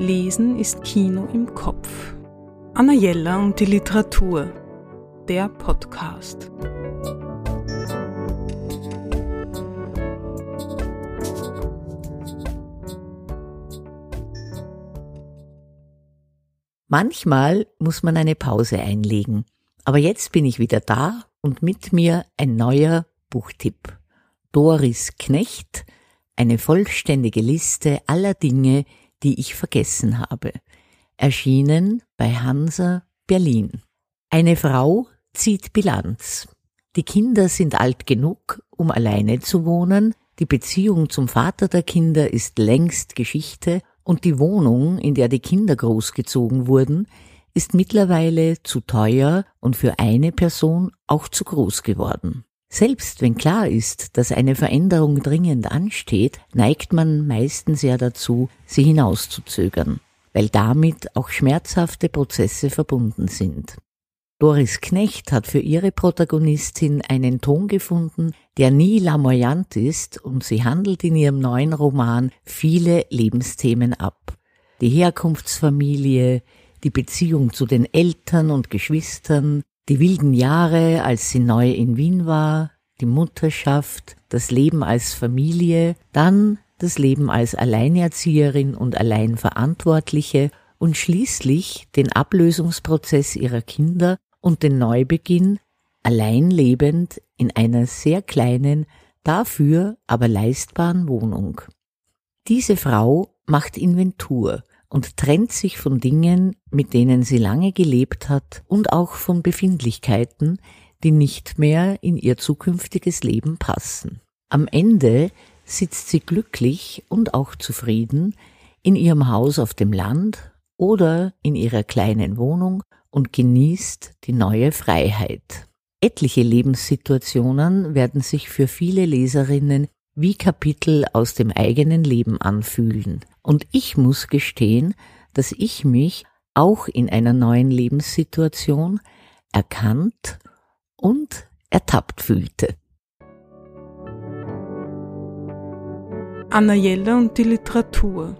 Lesen ist Kino im Kopf. Anna Jella und die Literatur. Der Podcast. Manchmal muss man eine Pause einlegen. Aber jetzt bin ich wieder da und mit mir ein neuer Buchtipp. Doris Knecht, eine vollständige Liste aller Dinge, die ich vergessen habe. Erschienen bei Hansa Berlin. Eine Frau zieht Bilanz. Die Kinder sind alt genug, um alleine zu wohnen, die Beziehung zum Vater der Kinder ist längst Geschichte und die Wohnung, in der die Kinder großgezogen wurden, ist mittlerweile zu teuer und für eine Person auch zu groß geworden. Selbst wenn klar ist, dass eine Veränderung dringend ansteht, neigt man meistens ja dazu, sie hinauszuzögern, weil damit auch schmerzhafte Prozesse verbunden sind. Doris Knecht hat für ihre Protagonistin einen Ton gefunden, der nie lamoyant ist und sie handelt in ihrem neuen Roman viele Lebensthemen ab. Die Herkunftsfamilie, die Beziehung zu den Eltern und Geschwistern, die wilden Jahre, als sie neu in Wien war, die Mutterschaft, das Leben als Familie, dann das Leben als Alleinerzieherin und Alleinverantwortliche und schließlich den Ablösungsprozess ihrer Kinder und den Neubeginn, allein lebend in einer sehr kleinen, dafür aber leistbaren Wohnung. Diese Frau macht Inventur und trennt sich von Dingen, mit denen sie lange gelebt hat und auch von Befindlichkeiten, die nicht mehr in ihr zukünftiges Leben passen. Am Ende sitzt sie glücklich und auch zufrieden in ihrem Haus auf dem Land oder in ihrer kleinen Wohnung und genießt die neue Freiheit. Etliche Lebenssituationen werden sich für viele Leserinnen wie Kapitel aus dem eigenen Leben anfühlen. Und ich muss gestehen, dass ich mich auch in einer neuen Lebenssituation erkannt und ertappt fühlte. Anna Jelle und die Literatur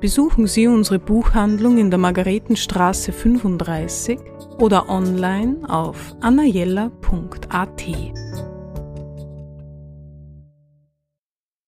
Besuchen Sie unsere Buchhandlung in der Margaretenstraße 35 oder online auf annajella.at.